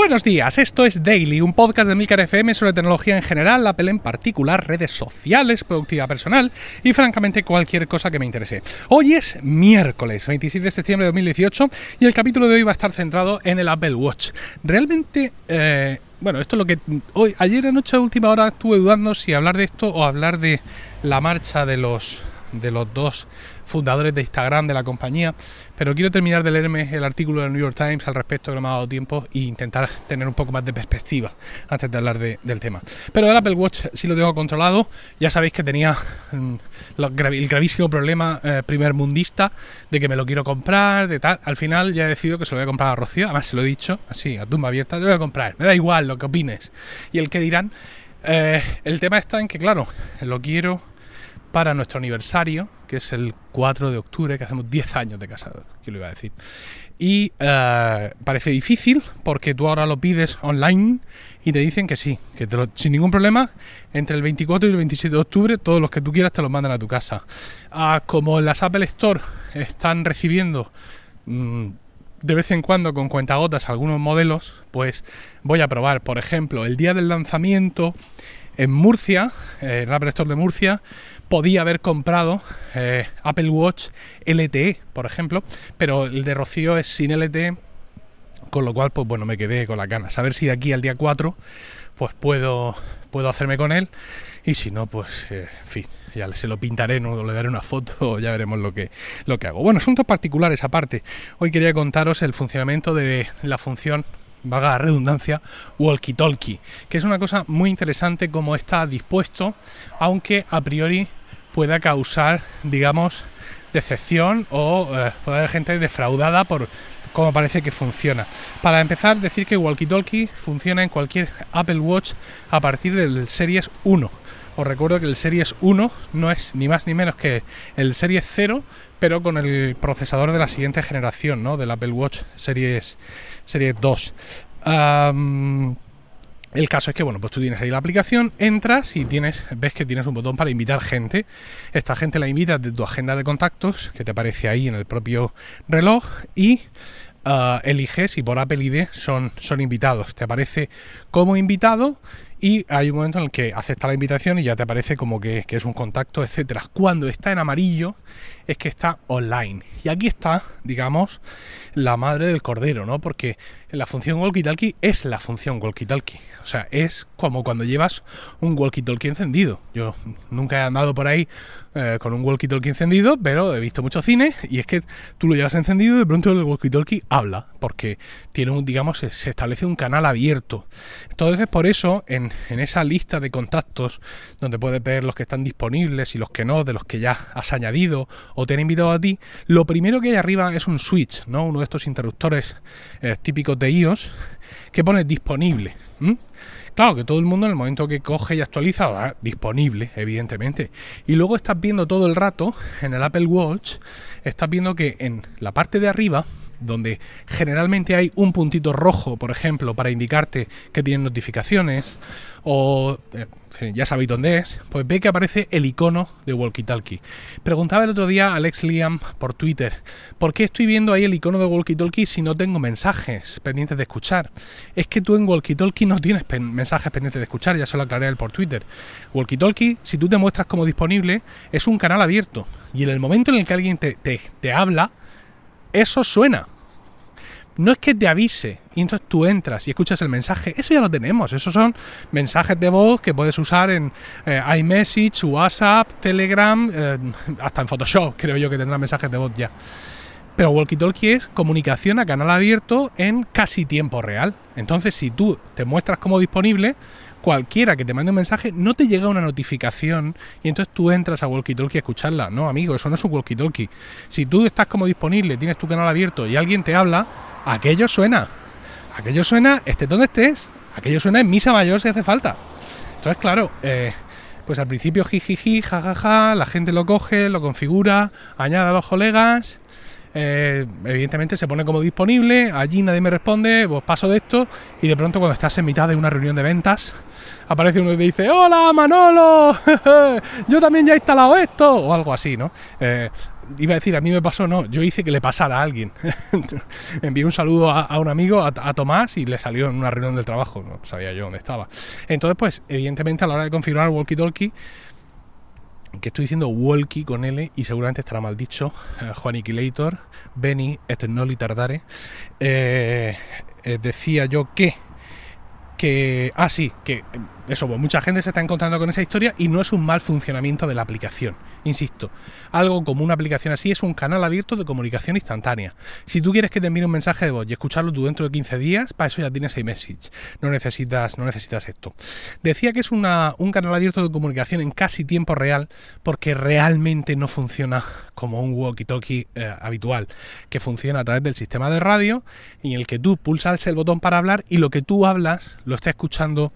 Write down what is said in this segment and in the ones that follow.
Buenos días, esto es Daily, un podcast de Milcar FM sobre tecnología en general, Apple en particular, redes sociales, productividad personal y francamente cualquier cosa que me interese. Hoy es miércoles 27 de septiembre de 2018 y el capítulo de hoy va a estar centrado en el Apple Watch. Realmente... Eh, bueno, esto es lo que hoy ayer anoche a última hora estuve dudando si hablar de esto o hablar de la marcha de los de los dos fundadores de Instagram de la compañía, pero quiero terminar de leerme el artículo del New York Times al respecto que no me ha dado tiempo e intentar tener un poco más de perspectiva antes de hablar del tema. Pero el Apple Watch sí lo tengo controlado, ya sabéis que tenía mm, el gravísimo problema eh, primer mundista de que me lo quiero comprar, de tal, al final ya he decidido que se lo voy a comprar a Rocío, además se lo he dicho, así, a tumba abierta, te voy a comprar, me da igual lo que opines. Y el que dirán, eh, el tema está en que, claro, lo quiero para nuestro aniversario, que es el 4 de octubre, que hacemos 10 años de casados, que lo iba a decir. Y eh, parece difícil porque tú ahora lo pides online y te dicen que sí, que sin ningún problema, entre el 24 y el 27 de octubre, todos los que tú quieras te los mandan a tu casa. Ah, como las Apple Store están recibiendo mm, de vez en cuando con cuentagotas algunos modelos, pues voy a probar, por ejemplo, el día del lanzamiento en Murcia, en Apple Store de Murcia, podía haber comprado eh, Apple Watch LTE, por ejemplo, pero el de Rocío es sin LTE, con lo cual, pues bueno, me quedé con la ganas. A ver si de aquí al día 4, pues puedo, puedo hacerme con él. Y si no, pues, eh, en fin, ya se lo pintaré, no le daré una foto, ya veremos lo que, lo que hago. Bueno, asuntos particulares aparte. Hoy quería contaros el funcionamiento de la función vaga redundancia, walkie-talkie, que es una cosa muy interesante como está dispuesto, aunque a priori pueda causar, digamos, decepción o eh, puede haber gente defraudada por cómo parece que funciona. Para empezar, decir que Walkie Talkie funciona en cualquier Apple Watch a partir del Series 1. Os recuerdo que el Series 1 no es ni más ni menos que el Series 0, pero con el procesador de la siguiente generación, ¿no? Del Apple Watch Series, Series 2. El caso es que, bueno, pues tú tienes ahí la aplicación, entras y tienes, ves que tienes un botón para invitar gente. Esta gente la invitas de tu agenda de contactos, que te aparece ahí en el propio reloj, y ah, eliges si por Apple ID son, son invitados. Te aparece como invitado y hay un momento en el que acepta la invitación y ya te aparece como que, es un contacto, etcétera. Cuando está en amarillo es que está online. Y aquí está, digamos, la madre del cordero, ¿no? Porque la función walkie-talkie es la función walkie-talkie. O sea, es como cuando llevas un walkie-talkie encendido. Yo nunca he andado por ahí eh, con un walkie-talkie encendido, pero he visto mucho cine y es que tú lo llevas encendido de pronto el walkie-talkie habla, porque tiene un, digamos, se establece un canal abierto. Entonces, por eso, en en, esa lista de contactos donde puedes ver los que están disponibles y los que no, de los que ya has añadido o te han invitado a ti, lo primero que hay arriba es un switch, ¿no? Uno de estos interruptores eh, típicos de iOS que pone disponible. Claro que todo el mundo en el momento que coge y actualiza va disponible, evidentemente. Y luego estás viendo todo el rato en el Apple Watch, estás viendo que en la parte de arriba donde generalmente hay un puntito rojo, por ejemplo, para indicarte que tienen notificaciones, o eh, ya sabéis dónde es, pues ve que aparece el icono de Walkie Talkie. Preguntaba el otro día a Alex Liam por Twitter, ¿por qué estoy viendo ahí el icono de Walkie Talkie si no tengo mensajes pendientes de escuchar? Es que tú en Walkie Talkie no tienes mensajes pendientes de escuchar, ya se lo aclaré él por Twitter. Walkie Talkie, si tú te muestras como disponible, es un canal abierto. Y en el momento en el que alguien te, te habla, eso suena. No es que te avise y entonces tú entras y escuchas el mensaje. Eso ya lo tenemos. Esos son mensajes de voz que puedes usar en eh, iMessage, WhatsApp, Telegram, eh, hasta en Photoshop creo yo que tendrá mensajes de voz ya. Pero Walkie Talkie es comunicación a canal abierto en casi tiempo real. Entonces, si tú te muestras como disponible, cualquiera que te mande un mensaje no te llega una notificación y entonces tú entras a Walkie Talkie a escucharla. No, amigo, eso no es un Walkie Talkie. Si tú estás como disponible, tienes tu canal abierto y alguien te habla, aquello suena. Aquello suena, estés donde estés. Aquello suena en misa mayor si hace falta. Entonces, claro, eh, pues al principio jijiji, jajaja, la gente lo coge, lo configura, añade a los colegas eh, evidentemente se pone como disponible, allí nadie me responde, pues paso de esto y de pronto cuando estás en mitad de una reunión de ventas aparece uno y te dice, hola Manolo, yo también ya he instalado esto o algo así, ¿no? Eh, iba a decir, a mí me pasó, no, yo hice que le pasara a alguien. Envié un saludo a, un amigo, a, Tomás, y le salió en una reunión del trabajo, no sabía yo dónde estaba. Entonces, pues, evidentemente a la hora de configurar walkie-talkie, que estoy diciendo walkie con L y seguramente estará mal dicho, eh, Juaniquilator, Benny, Eternoli Tardare, eh, eh, decía yo que que, ah, sí, que eso, pues mucha gente se está encontrando con esa historia y no es un mal funcionamiento de la aplicación. Insisto, algo como una aplicación así es un canal abierto de comunicación instantánea. Si tú quieres que te envíe un mensaje de voz y escucharlo tú dentro de 15 días, para eso ya tienes iMessage. No necesitas, no necesitas esto. Decía que es una, un canal abierto de comunicación en casi tiempo real porque realmente no funciona como un walkie-talkie eh, habitual, que funciona a través del sistema de radio en el que tú pulsas el botón para hablar y lo que tú hablas lo está escuchando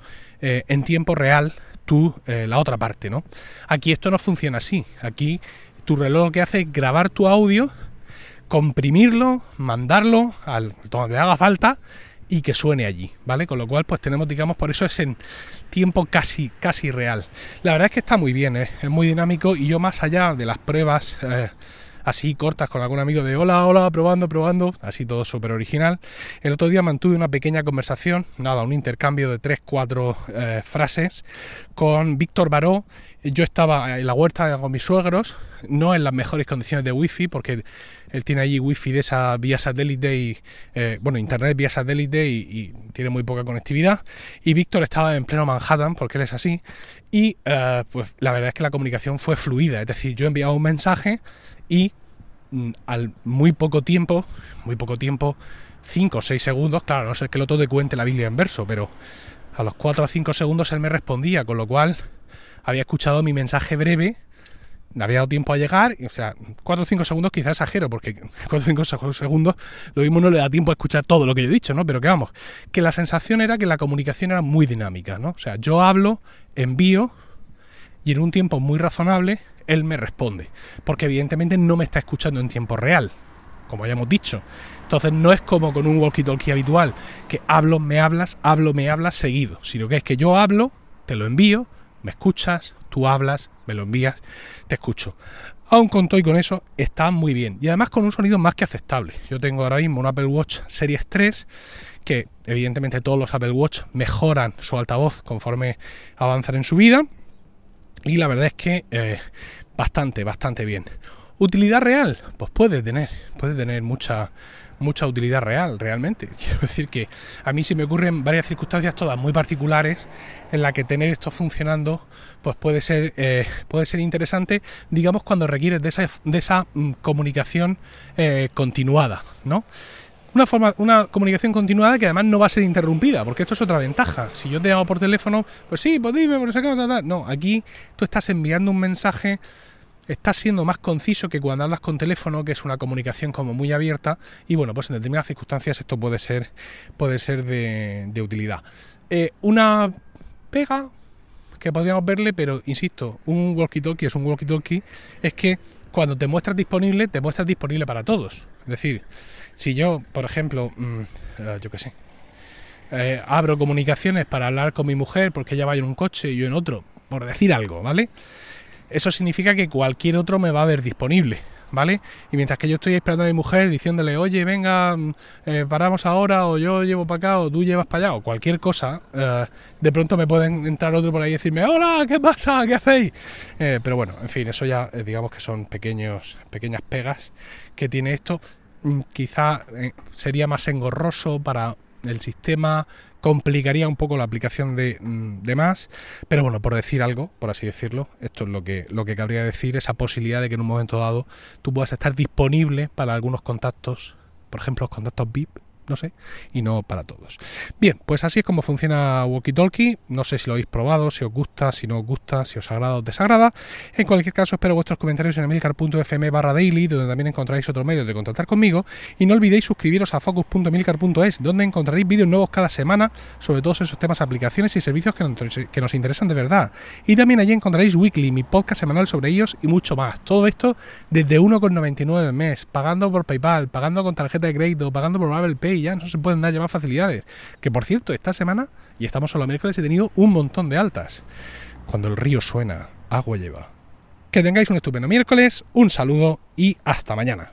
eh, en tiempo real tú eh, la otra parte, ¿no? Aquí esto no funciona así. Aquí tu reloj lo que hace es grabar tu audio, comprimirlo, mandarlo al donde haga falta y que suene allí, ¿vale? Con lo cual, pues tenemos, digamos, por eso es en tiempo casi, casi real. La verdad es que está muy bien, ¿eh? es muy dinámico y yo más allá de las pruebas así cortas con algún amigo de hola, hola, probando, probando, así todo súper original. El otro día mantuve una pequeña conversación, nada, un intercambio de tres, cuatro eh, frases con Víctor Baró. Yo estaba en la huerta con mis suegros, no en las mejores condiciones de wifi, porque él tiene allí wifi de esa vía satélite y, eh, bueno, internet vía satélite y, tiene muy poca conectividad. Y Víctor estaba en pleno Manhattan, porque él es así, y eh, pues la verdad es que la comunicación fue fluida, es decir, yo enviaba un mensaje y mm, al muy poco tiempo, muy poco tiempo, 5 o 6 segundos, claro, no sé que el otro te cuente la Biblia en verso, pero a los 4 o 5 segundos él me respondía, con lo cual había escuchado mi mensaje breve, había dado tiempo a llegar, o sea, 4 o 5 segundos quizás exagero, porque 4 o 5 segundos lo mismo no le da tiempo a escuchar todo lo que yo he dicho, ¿no? Pero que vamos, que la sensación era que la comunicación era muy dinámica, ¿no? O sea, yo hablo, envío, y en un tiempo muy razonable él me responde, porque evidentemente no me está escuchando en tiempo real, como ya hemos dicho. Entonces no es como con un walkie-talkie habitual, que hablo, me hablas, hablo, me hablas seguido, sino que es que yo hablo, te lo envío, me escuchas, tú hablas, me lo envías, te escucho. Aún con todo y con eso está muy bien. Y además con un sonido más que aceptable. Yo tengo ahora mismo un Apple Watch Series 3 que evidentemente todos los Apple Watch mejoran su altavoz conforme avanzan en su vida y la verdad es que eh, bastante, bastante bien. ¿Utilidad real? Pues puede tener, puede tener mucha, mucha utilidad real, realmente. Quiero decir que a mí se me ocurren varias circunstancias, todas muy particulares, en las que tener esto funcionando, pues puede ser, eh, puede ser interesante, digamos, cuando requieres de esa, de esa mm, comunicación eh, continuada, ¿no? una forma, una comunicación continuada que además no va a ser interrumpida, porque esto es otra ventaja. Si yo te llamo por teléfono, pues sí, pues dime, por esa No, aquí tú estás enviando un mensaje, estás siendo más conciso que cuando hablas con teléfono, que es una comunicación como muy abierta, y bueno, pues en determinadas circunstancias esto puede ser, puede ser de, utilidad. Eh, una pega que podríamos verle, pero insisto, un walkie-talkie es un walkie-talkie, es que cuando te muestras disponible, te muestras disponible para todos. Es decir, si yo, por ejemplo, mm, eh, yo qué sé, eh, abro comunicaciones para hablar con mi mujer porque ella va en un coche y yo en otro, por decir algo, ¿vale? Eso significa que cualquier otro me va a ver disponible, ¿vale? Y mientras que yo estoy esperando a mi mujer diciéndole, oye, venga, mm, eh, paramos ahora, o yo llevo para acá, o tú llevas para allá, o cualquier cosa, de pronto me pueden entrar otro por ahí y decirme, hola, ¿qué pasa? ¿Qué hacéis? pero bueno, en fin, eso ya digamos que son pequeños, pequeñas pegas que tiene esto Mm, quizá eh, sería más engorroso para el sistema, complicaría un poco la aplicación de, mm, de, más, pero bueno, por decir algo, por así decirlo, esto es lo que, lo que cabría decir, esa posibilidad de que en un momento dado tú puedas estar disponible para algunos contactos, por ejemplo, los contactos VIP, no sé, y no para todos. Bien, pues así es como funciona Walkie Talkie. No sé si lo habéis probado, si os gusta, si no os gusta, si os agrada o desagrada. En cualquier caso, espero vuestros comentarios en emilcar.fm barra daily, donde también encontraréis otro medio de contactar conmigo. Y no olvidéis suscribiros a focus.emilcar.es, donde encontraréis vídeos nuevos cada semana sobre todos esos temas, aplicaciones y servicios que nos, que nos interesan de verdad. Y también allí encontraréis Weekly, mi podcast semanal sobre ellos y mucho más. Todo esto desde 1,99 al mes, pagando por PayPal, pagando con tarjeta de crédito, pagando por Apple Pay ya no se pueden dar ya más facilidades. Que por cierto, esta semana, y estamos solo miércoles, he tenido un montón de altas. Cuando el río suena, agua lleva. Que tengáis un estupendo miércoles, un saludo y hasta mañana.